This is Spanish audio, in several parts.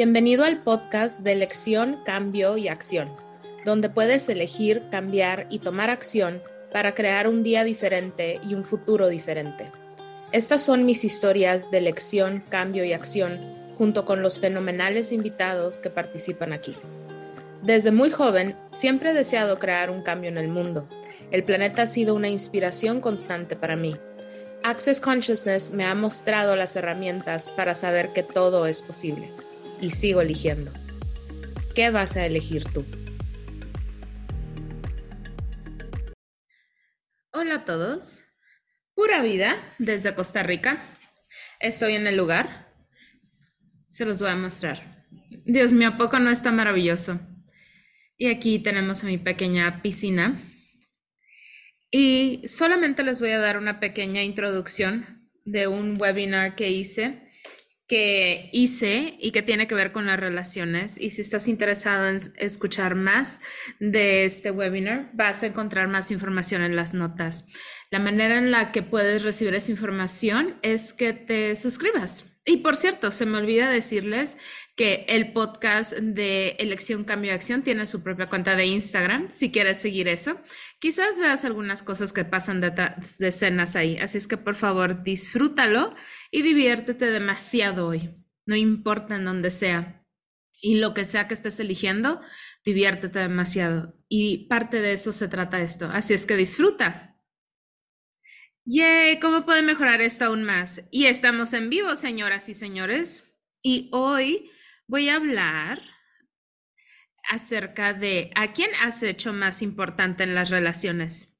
Bienvenido al podcast de elección, cambio y acción, donde puedes elegir, cambiar y tomar acción para crear un día diferente y un futuro diferente. Estas son mis historias de elección, cambio y acción, junto con los fenomenales invitados que participan aquí. Desde muy joven, siempre he deseado crear un cambio en el mundo. El planeta ha sido una inspiración constante para mí. Access Consciousness me ha mostrado las herramientas para saber que todo es posible y sigo eligiendo. ¿Qué vas a elegir tú? Hola a todos. Pura vida desde Costa Rica. Estoy en el lugar. Se los voy a mostrar. Dios mío, ¿a poco no está maravilloso? Y aquí tenemos a mi pequeña piscina. Y solamente les voy a dar una pequeña introducción de un webinar que hice que hice y que tiene que ver con las relaciones. Y si estás interesado en escuchar más de este webinar, vas a encontrar más información en las notas. La manera en la que puedes recibir esa información es que te suscribas. Y por cierto, se me olvida decirles que el podcast de Elección Cambio Acción tiene su propia cuenta de Instagram, si quieres seguir eso. Quizás veas algunas cosas que pasan de escenas ahí, así es que por favor disfrútalo y diviértete demasiado hoy, no importa en dónde sea. Y lo que sea que estés eligiendo, diviértete demasiado. Y parte de eso se trata esto, así es que disfruta. Yay, ¿cómo puede mejorar esto aún más? Y estamos en vivo, señoras y señores. Y hoy voy a hablar acerca de a quién has hecho más importante en las relaciones.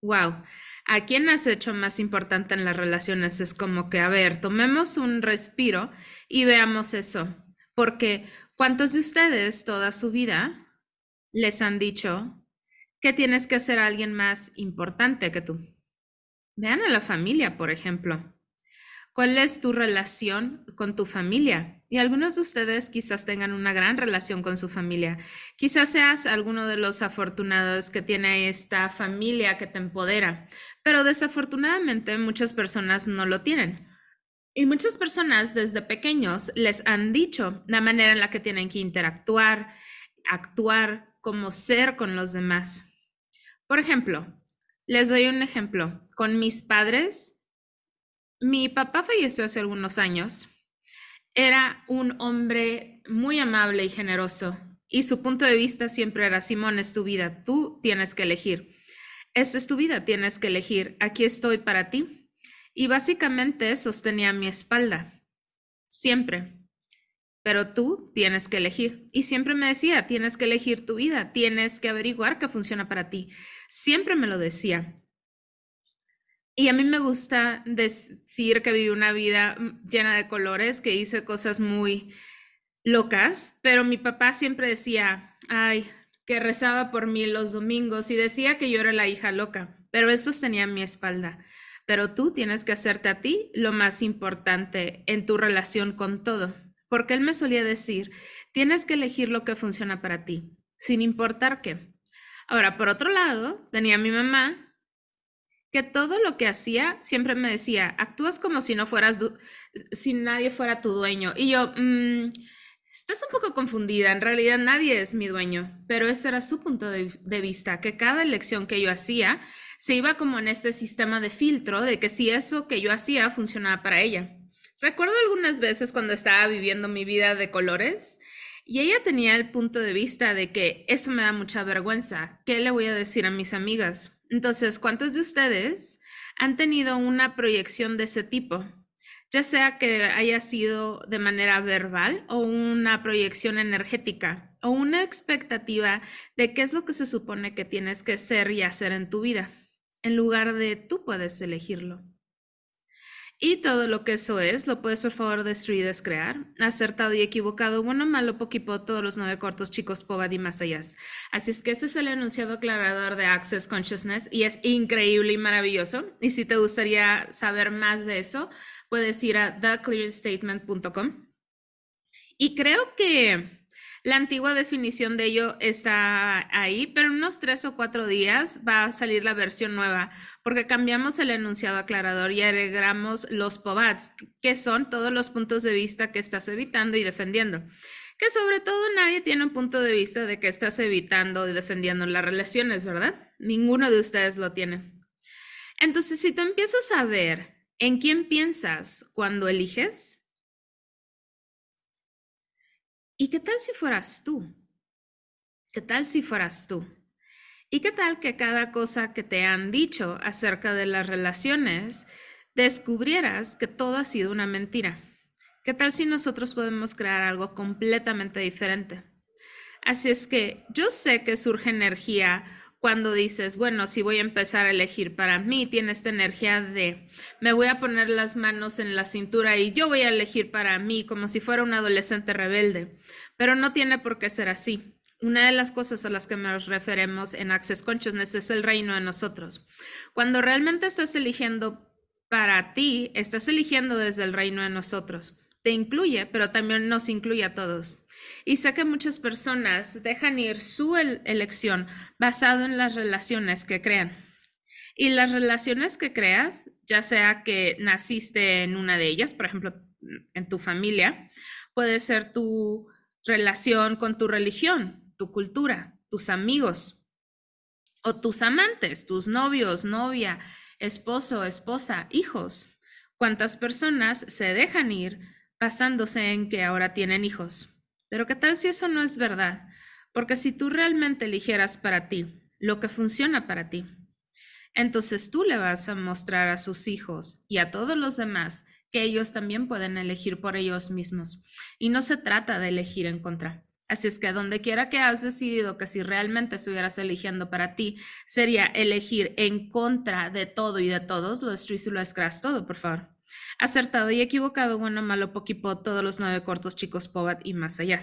Wow, a quién has hecho más importante en las relaciones es como que, a ver, tomemos un respiro y veamos eso. Porque ¿cuántos de ustedes toda su vida les han dicho que tienes que ser alguien más importante que tú? Vean a la familia, por ejemplo. ¿Cuál es tu relación con tu familia? Y algunos de ustedes quizás tengan una gran relación con su familia. Quizás seas alguno de los afortunados que tiene esta familia que te empodera, pero desafortunadamente muchas personas no lo tienen. Y muchas personas desde pequeños les han dicho la manera en la que tienen que interactuar, actuar, como ser con los demás. Por ejemplo, les doy un ejemplo. Con mis padres, mi papá falleció hace algunos años. Era un hombre muy amable y generoso y su punto de vista siempre era, Simón, es tu vida, tú tienes que elegir. Esta es tu vida, tienes que elegir. Aquí estoy para ti. Y básicamente sostenía mi espalda, siempre. Pero tú tienes que elegir. Y siempre me decía, tienes que elegir tu vida, tienes que averiguar qué funciona para ti. Siempre me lo decía. Y a mí me gusta decir que viví una vida mm, llena de colores, que hice cosas muy locas, pero mi papá siempre decía, ay, que rezaba por mí los domingos y decía que yo era la hija loca, pero él sostenía mi espalda. Pero tú tienes que hacerte a ti lo más importante en tu relación con todo, porque él me solía decir, tienes que elegir lo que funciona para ti, sin importar qué. Ahora, por otro lado, tenía mi mamá que todo lo que hacía siempre me decía, actúas como si no fueras, si nadie fuera tu dueño. Y yo, mm, estás un poco confundida, en realidad nadie es mi dueño, pero ese era su punto de, de, vista, que cada elección que yo hacía se iba como en este sistema de filtro de que si eso que yo hacía funcionaba para ella. Recuerdo algunas veces cuando estaba viviendo mi vida de colores y ella tenía el punto de vista de que eso me da mucha vergüenza, ¿qué le voy a decir a mis amigas? Entonces, ¿cuántos de ustedes han tenido una proyección de ese tipo? Ya sea que haya sido de manera verbal o una proyección energética o una expectativa de qué es lo que se supone que tienes que ser y hacer en tu vida, en lugar de tú puedes elegirlo. Y todo lo que eso es, lo puedes por favor destruir, descrear, acertado y equivocado, bueno, malo, poquipo, todos los nueve cortos, chicos, pobad y más allá. Así es que ese es el enunciado aclarador de Access Consciousness y es increíble y maravilloso. Y si te gustaría saber más de eso, puedes ir a theclearstatement.com. Y creo que La antigua definición de ello está ahí, pero en unos tres o cuatro días va a salir la versión nueva, porque cambiamos el enunciado aclarador y agregamos los POVATs, que son todos los puntos de vista que estás evitando y defendiendo. Que sobre todo nadie tiene un punto de vista de que estás evitando y defendiendo las relaciones, ¿verdad? Ninguno de ustedes lo tiene. Entonces, si tú empiezas a ver en quién piensas cuando eliges, ¿Y qué tal si fueras tú? ¿Qué tal si fueras tú? ¿Y qué tal que cada cosa que te han dicho acerca de las relaciones descubrieras que todo ha sido una mentira? ¿Qué tal si nosotros podemos crear algo completamente diferente? Así es que yo sé que surge energía cuando dices, bueno, si voy a empezar a elegir para mí, tiene esta energía de, me voy a poner las manos en la cintura y yo voy a elegir para mí como si fuera un adolescente rebelde, pero no tiene por qué ser así. Una de las cosas a las que nos referemos en Access Consciousness es el reino de nosotros. Cuando realmente estás eligiendo para ti, estás eligiendo desde el reino de nosotros. Te incluye, pero también nos incluye a todos. Y sé que muchas personas dejan ir su elección basado en las relaciones que crean. Y las relaciones que creas, ya sea que naciste en una de ellas, por ejemplo, en tu familia, puede ser tu relación con tu religión, tu cultura, tus amigos o tus amantes, tus novios, novia, esposo, esposa, hijos. ¿Cuántas personas se dejan ir basándose en que ahora tienen hijos? Pero ¿qué tal si eso no es verdad? Porque si tú realmente eligieras para ti lo que funciona para ti, entonces tú le vas a mostrar a sus hijos y a todos los demás que ellos también pueden elegir por ellos mismos. Y no se trata de elegir en contra. Así es que donde quiera que has decidido que si realmente estuvieras eligiendo para ti, sería elegir en contra de todo y de todos, lo destruís y lo escras todo, por favor. Acertado y equivocado, bueno, malo, poquipo, todos los nueve cortos, chicos, pobat y más allá.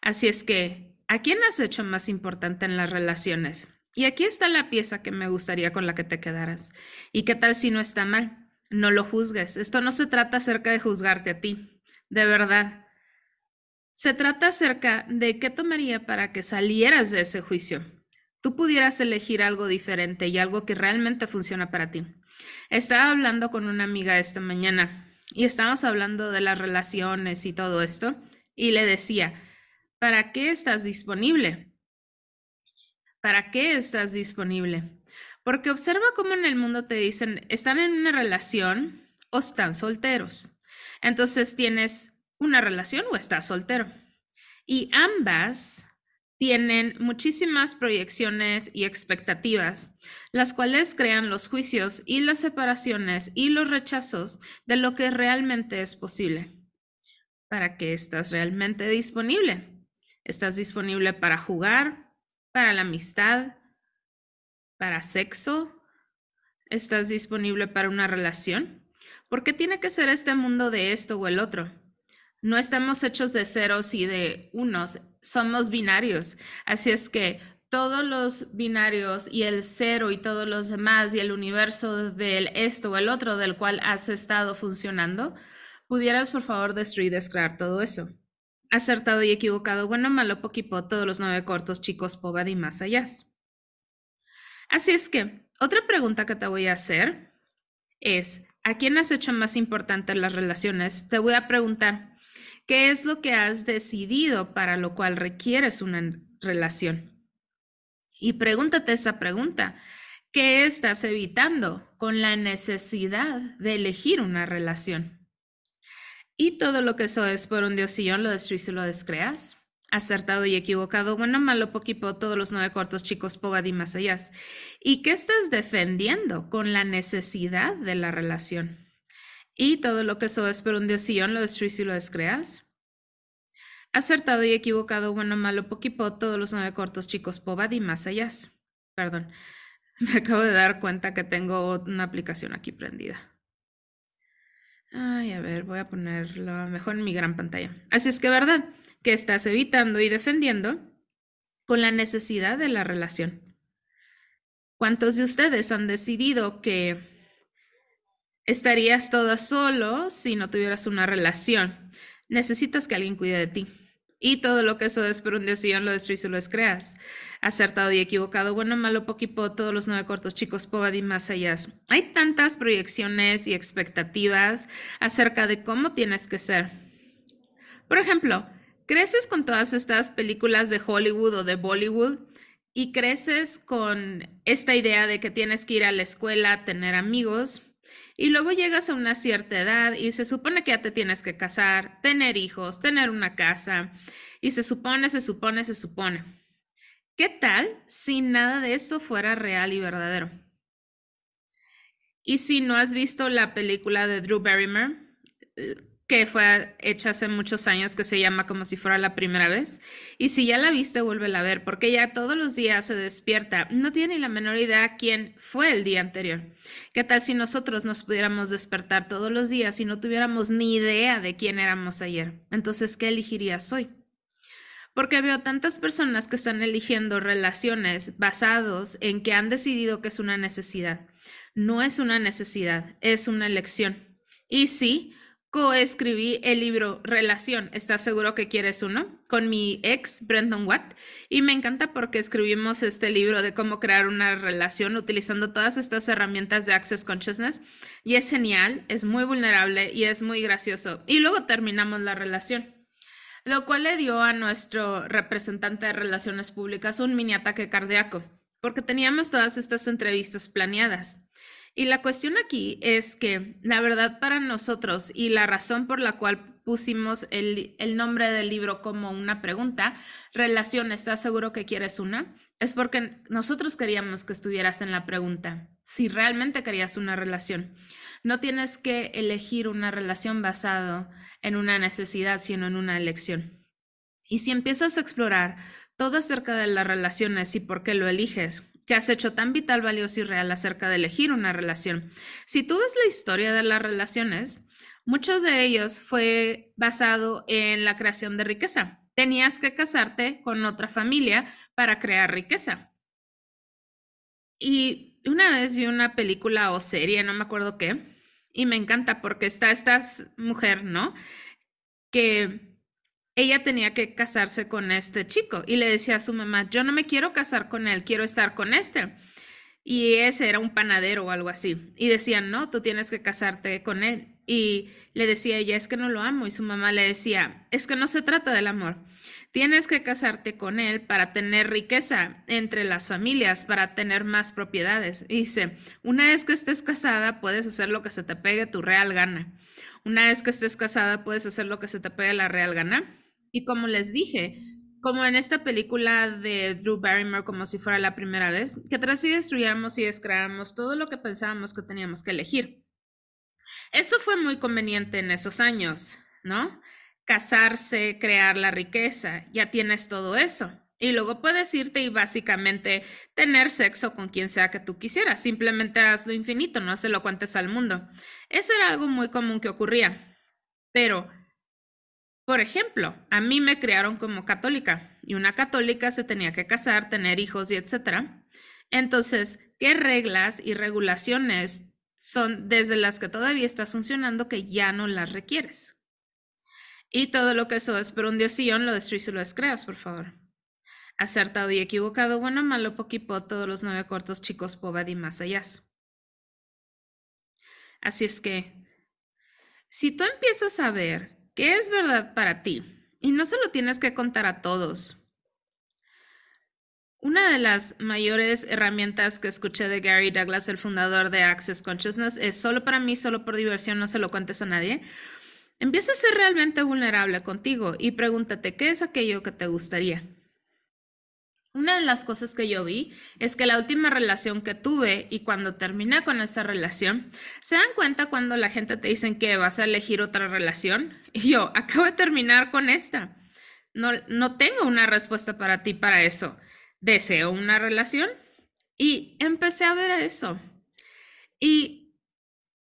Así es que, ¿a quién has hecho más importante en las relaciones? Y aquí está la pieza que me gustaría con la que te quedaras. ¿Y qué tal si no está mal? No lo juzgues. Esto no se trata acerca de juzgarte a ti, de verdad. Se trata acerca de qué tomaría para que salieras de ese juicio. Tú pudieras elegir algo diferente y algo que realmente funciona para ti. Estaba hablando con una amiga esta mañana y estábamos hablando de las relaciones y todo esto y le decía, ¿para qué estás disponible? ¿Para qué estás disponible? Porque observa cómo en el mundo te dicen, están en una relación o están solteros. Entonces tienes una relación o estás soltero. Y ambas tienen muchísimas proyecciones y expectativas, las cuales crean los juicios y las separaciones y los rechazos de lo que realmente es posible. ¿Para qué estás realmente disponible? ¿Estás disponible para jugar, para la amistad, para sexo? ¿Estás disponible para una relación? ¿Por qué tiene que ser este mundo de esto o el otro? No estamos hechos de ceros y de unos, somos binarios. Así es que todos los binarios y el cero y todos los demás y el universo del esto o el otro del cual has estado funcionando, pudieras por favor destruir, descrear todo eso. Acertado y equivocado, bueno, malo, poquipo, todos los nueve cortos, chicos, pobad y más allá. Así es que, otra pregunta que te voy a hacer es, ¿a quién has hecho más importante las relaciones? Te voy a preguntar, ¿Qué es lo que has decidido para lo cual requieres una relación? Y pregúntate esa pregunta. ¿Qué estás evitando con la necesidad de elegir una relación? Y todo lo que eso es por un diosillón lo destruís y lo descreas. Acertado y equivocado, bueno, malo, poquito, todos los nueve cortos, chicos, pobad más allá. ¿Y qué estás defendiendo con la necesidad de la relación? Y todo lo que eso es por un diosillón lo destruís y lo descreas. Acertado y equivocado, bueno, malo, poquipo, todos los nueve cortos, chicos, pobad y más allá. Perdón, me acabo de dar cuenta que tengo una aplicación aquí prendida. Ay, a ver, voy a ponerlo mejor en mi gran pantalla. Así es que, ¿verdad? Que estás evitando y defendiendo con la necesidad de la relación. ¿Cuántos de ustedes han decidido que estarías todo solo si no tuvieras una relación. Necesitas que alguien cuide de ti. Y todo lo que eso es por un lo destruís y lo creas. Acertado y equivocado, bueno, malo, poquipo, todos los nueve cortos, chicos, y más allá. Hay tantas proyecciones y expectativas acerca de cómo tienes que ser. Por ejemplo, creces con todas estas películas de Hollywood o de Bollywood y creces con esta idea de que tienes que ir a la escuela, tener amigos, y luego llegas a una cierta edad y se supone que ya te tienes que casar, tener hijos, tener una casa. Y se supone, se supone, se supone. ¿Qué tal si nada de eso fuera real y verdadero? Y si no has visto la película de Drew Barrymore, eh, que fue hecha hace muchos años, que se llama como si fuera la primera vez. Y si ya la viste, vuélvela a ver, porque ella todos los días se despierta. No tiene ni la menor idea quién fue el día anterior. ¿Qué tal si nosotros nos pudiéramos despertar todos los días y no tuviéramos ni idea de quién éramos ayer? Entonces, ¿qué elegirías hoy? Porque veo tantas personas que están eligiendo relaciones basados en que han decidido que es una necesidad. No es una necesidad, es una elección. Y sí, coescribí el libro Relación, ¿estás seguro que quieres uno? Con mi ex, Brendan Watt. Y me encanta porque escribimos este libro de cómo crear una relación utilizando todas estas herramientas de Access Consciousness. Y es genial, es muy vulnerable y es muy gracioso. Y luego terminamos la relación. Lo cual le dio a nuestro representante de relaciones públicas un mini ataque cardíaco, porque teníamos todas estas entrevistas planeadas. Y la cuestión aquí es que la verdad para nosotros y la razón por la cual pusimos el, nombre del libro como una pregunta, relación, ¿estás seguro que quieres una? Es porque nosotros queríamos que estuvieras en la pregunta, si realmente querías una relación. No tienes que elegir una relación basado en una necesidad, sino en una elección. Y si empiezas a explorar todo acerca de las relaciones y por qué lo eliges, que has hecho tan vital, valioso y real acerca de elegir una relación. Si tú ves la historia de las relaciones, muchos de ellos fue basado en la creación de riqueza. Tenías que casarte con otra familia para crear riqueza. Y una vez vi una película o serie, no me acuerdo qué, y me encanta porque está esta mujer, ¿no? Que ella tenía que casarse con este chico y le decía a su mamá, yo no me quiero casar con él, quiero estar con este. Y ese era un panadero o algo así. Y decían, no, tú tienes que casarte con él. Y le decía ella, es que no lo amo. Y su mamá le decía, es que no se trata del amor. Tienes que casarte con él para tener riqueza entre las familias, para tener más propiedades. Y dice, una vez que estés casada, puedes hacer lo que se te pegue tu real gana. Una vez que estés casada, puedes hacer lo que se te pegue la real gana y como les dije, como en esta película de Drew Barrymore, como si fuera la primera vez, que tras y destruyamos y descreamos todo lo que pensábamos que teníamos que elegir. Eso fue muy conveniente en esos años, ¿no? Casarse, crear la riqueza, ya tienes todo eso. Y luego puedes irte y básicamente tener sexo con quien sea que tú quisieras. Simplemente hazlo infinito, no se lo cuentes al mundo. Eso era algo muy común que ocurría. Pero por ejemplo, a mí me criaron como católica y una católica se tenía que casar, tener hijos y etcétera. Entonces, ¿qué reglas y regulaciones son desde las que todavía estás funcionando que ya no las requieres? Y todo lo que eso es por un diosillón lo destruís y lo descreas, por favor. Acertado y equivocado, bueno, malo, poquipo, todos los nueve cortos chicos, pobad y más allá. Así es que, si tú empiezas a ver ¿Qué es verdad para ti? Y no se lo tienes que contar a todos. Una de las mayores herramientas que escuché de Gary Douglas, el fundador de Access Consciousness, es solo para mí, solo por diversión, no se lo cuentes a nadie. Empieza a ser realmente vulnerable contigo y pregúntate qué es aquello que te gustaría. Una de las cosas que yo vi es que la última relación que tuve y cuando terminé con esa relación, ¿se dan cuenta cuando la gente te dice que vas a elegir otra relación? Y yo, acabo de terminar con esta. No, no tengo una respuesta para ti para eso. ¿Deseo una relación? Y empecé a ver eso. Y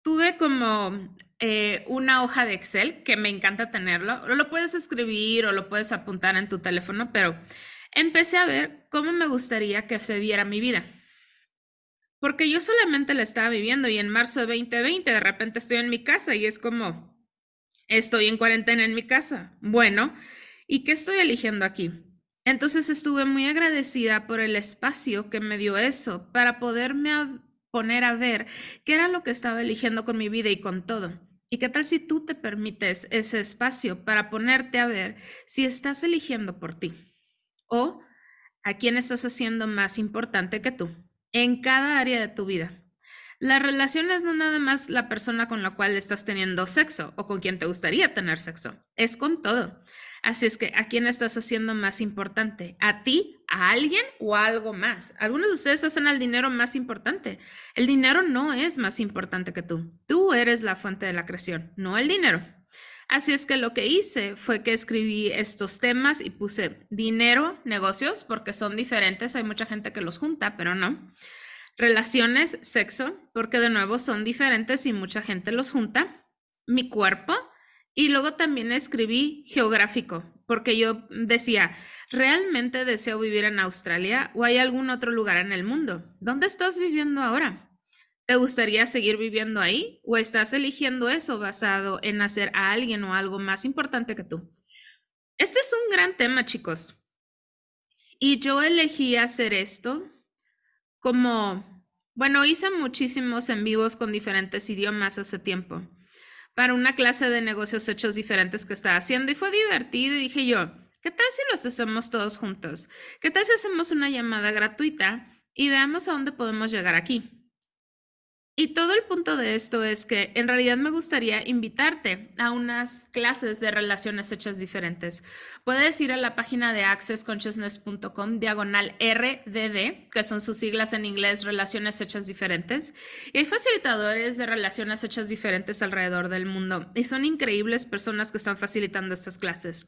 tuve como eh, una hoja de Excel, que me encanta tenerlo. Lo puedes escribir o lo puedes apuntar en tu teléfono, pero empecé a ver cómo me gustaría que se viera mi vida. Porque yo solamente la estaba viviendo y en marzo de 2020 de repente estoy en mi casa y es como, estoy en cuarentena en mi casa. Bueno, ¿Y qué estoy eligiendo aquí? Entonces estuve muy agradecida por el espacio que me dio eso para poderme poner a ver qué era lo que estaba eligiendo con mi vida y con todo. ¿Y qué tal si tú te permites ese espacio para ponerte a ver si estás eligiendo por ti? O a quién estás haciendo más importante que tú en cada área de tu vida. La relación es no nada más la persona con la cual estás teniendo sexo o con quien te gustaría tener sexo, es con todo. Así es que, ¿a quién estás haciendo más importante? ¿A ti, a alguien o a algo más? Algunos de ustedes hacen al dinero más importante. El dinero no es más importante que tú. Tú eres la fuente de la creación, no el dinero. Así es que lo que hice fue que escribí estos temas y puse dinero, negocios, porque son diferentes. Hay mucha gente que los junta, pero no. Relaciones, sexo, porque de nuevo son diferentes y mucha gente los junta. Mi cuerpo, y luego también escribí geográfico, porque yo decía, ¿realmente deseo vivir en Australia o hay algún otro lugar en el mundo? ¿Dónde estás viviendo ahora? ¿Te gustaría seguir viviendo ahí o estás eligiendo eso basado en hacer a alguien o algo más importante que tú? Este es un gran tema, chicos. Y yo elegí hacer esto como, bueno, hice muchísimos en vivos con diferentes idiomas hace tiempo para una clase de negocios hechos diferentes que estaba haciendo y fue divertido y dije yo, ¿qué tal si los hacemos todos juntos? ¿Qué tal si hacemos una llamada gratuita y veamos a dónde podemos llegar aquí? Y todo el punto de esto es que en realidad me gustaría invitarte a unas clases de relaciones hechas diferentes. Puedes ir a la página de accessconsciousness.com diagonal RDD, que son sus siglas en inglés, relaciones hechas diferentes. Y hay facilitadores de relaciones hechas diferentes alrededor del mundo y son increíbles personas que están facilitando estas clases.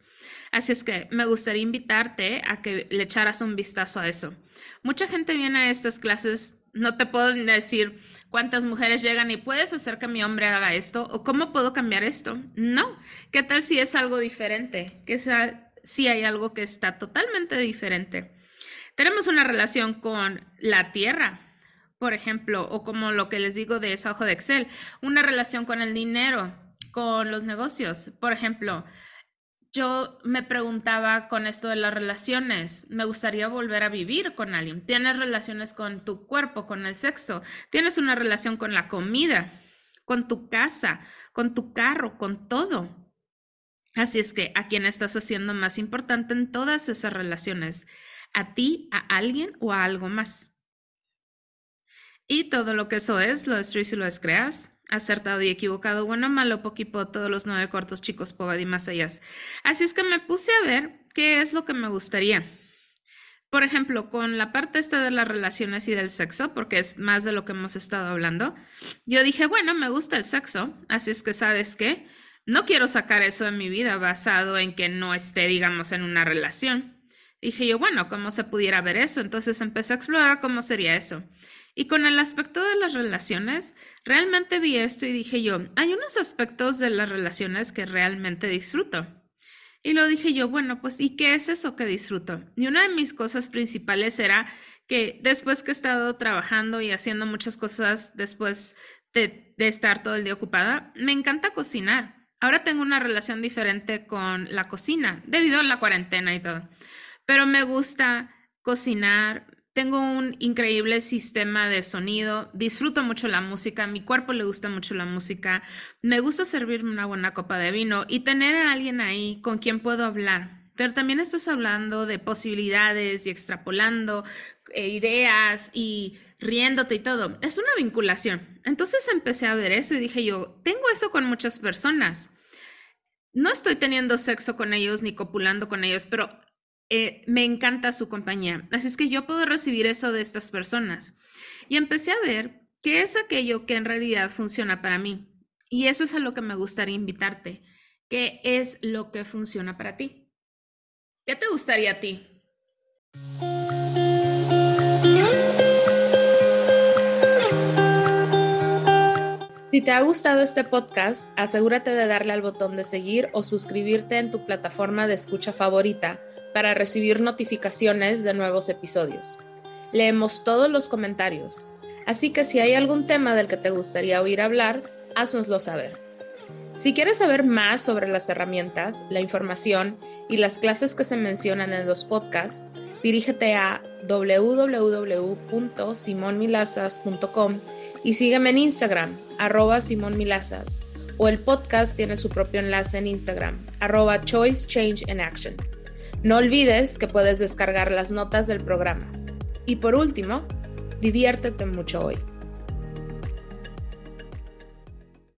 Así es que me gustaría invitarte a que le echaras un vistazo a eso. Mucha gente viene a estas clases no te puedo decir cuántas mujeres llegan y puedes hacer que mi hombre haga esto o cómo puedo cambiar esto. No. ¿Qué tal si es algo diferente? ¿Qué tal si hay algo que está totalmente diferente? Tenemos una relación con la tierra, por ejemplo, o como lo que les digo de esa hoja de Excel, una relación con el dinero, con los negocios. Por ejemplo, yo me preguntaba con esto de las relaciones, me gustaría volver a vivir con alguien. Tienes relaciones con tu cuerpo, con el sexo, tienes una relación con la comida, con tu casa, con tu carro, con todo. Así es que a quién estás haciendo más importante en todas esas relaciones, a ti, a alguien o a algo más. Y todo lo que eso es, lo destruyes y lo descreas acertado y equivocado, bueno, malo, poquipo, todos los nueve cortos chicos, pobad y más allá. Así es que me puse a ver qué es lo que me gustaría. Por ejemplo, con la parte esta de las relaciones y del sexo, porque es más de lo que hemos estado hablando, yo dije, bueno, me gusta el sexo, así es que sabes qué, no quiero sacar eso de mi vida basado en que no esté, digamos, en una relación. Dije yo, bueno, ¿cómo se pudiera ver eso? Entonces empecé a explorar cómo sería eso. Y con el aspecto de las relaciones, realmente vi esto y dije yo, hay unos aspectos de las relaciones que realmente disfruto. Y lo dije yo, bueno, pues, ¿y qué es eso que disfruto? Y una de mis cosas principales era que después que he estado trabajando y haciendo muchas cosas después de, de estar todo el día ocupada, me encanta cocinar. Ahora tengo una relación diferente con la cocina, debido a la cuarentena y todo. Pero me gusta cocinar, tengo un increíble sistema de sonido, disfruto mucho la música, mi cuerpo le gusta mucho la música, me gusta servirme una buena copa de vino y tener a alguien ahí con quien puedo hablar. Pero también estás hablando de posibilidades y extrapolando eh, ideas y riéndote y todo. Es una vinculación. Entonces empecé a ver eso y dije yo, tengo eso con muchas personas. No estoy teniendo sexo con ellos ni copulando con ellos, pero eh, me encanta su compañía. Así es que yo puedo recibir eso de estas personas. Y empecé a ver qué es aquello que en realidad funciona para mí. Y eso es a lo que me gustaría invitarte. ¿Qué es lo que funciona para ti? ¿Qué te gustaría a ti? Si te ha gustado este podcast, asegúrate de darle al botón de seguir o suscribirte en tu plataforma de escucha favorita para recibir notificaciones de nuevos episodios. Leemos todos los comentarios, así que si hay algún tema del que te gustaría oír hablar, haznoslo saber. Si quieres saber más sobre las herramientas, la información y las clases que se mencionan en los podcasts, dirígete a www.simonmilazas.com y sígueme en Instagram, arroba simonmilazas, o el podcast tiene su propio enlace en Instagram, arroba Choice Change in Action. No olvides que puedes descargar las notas del programa. Y por último, diviértete mucho hoy.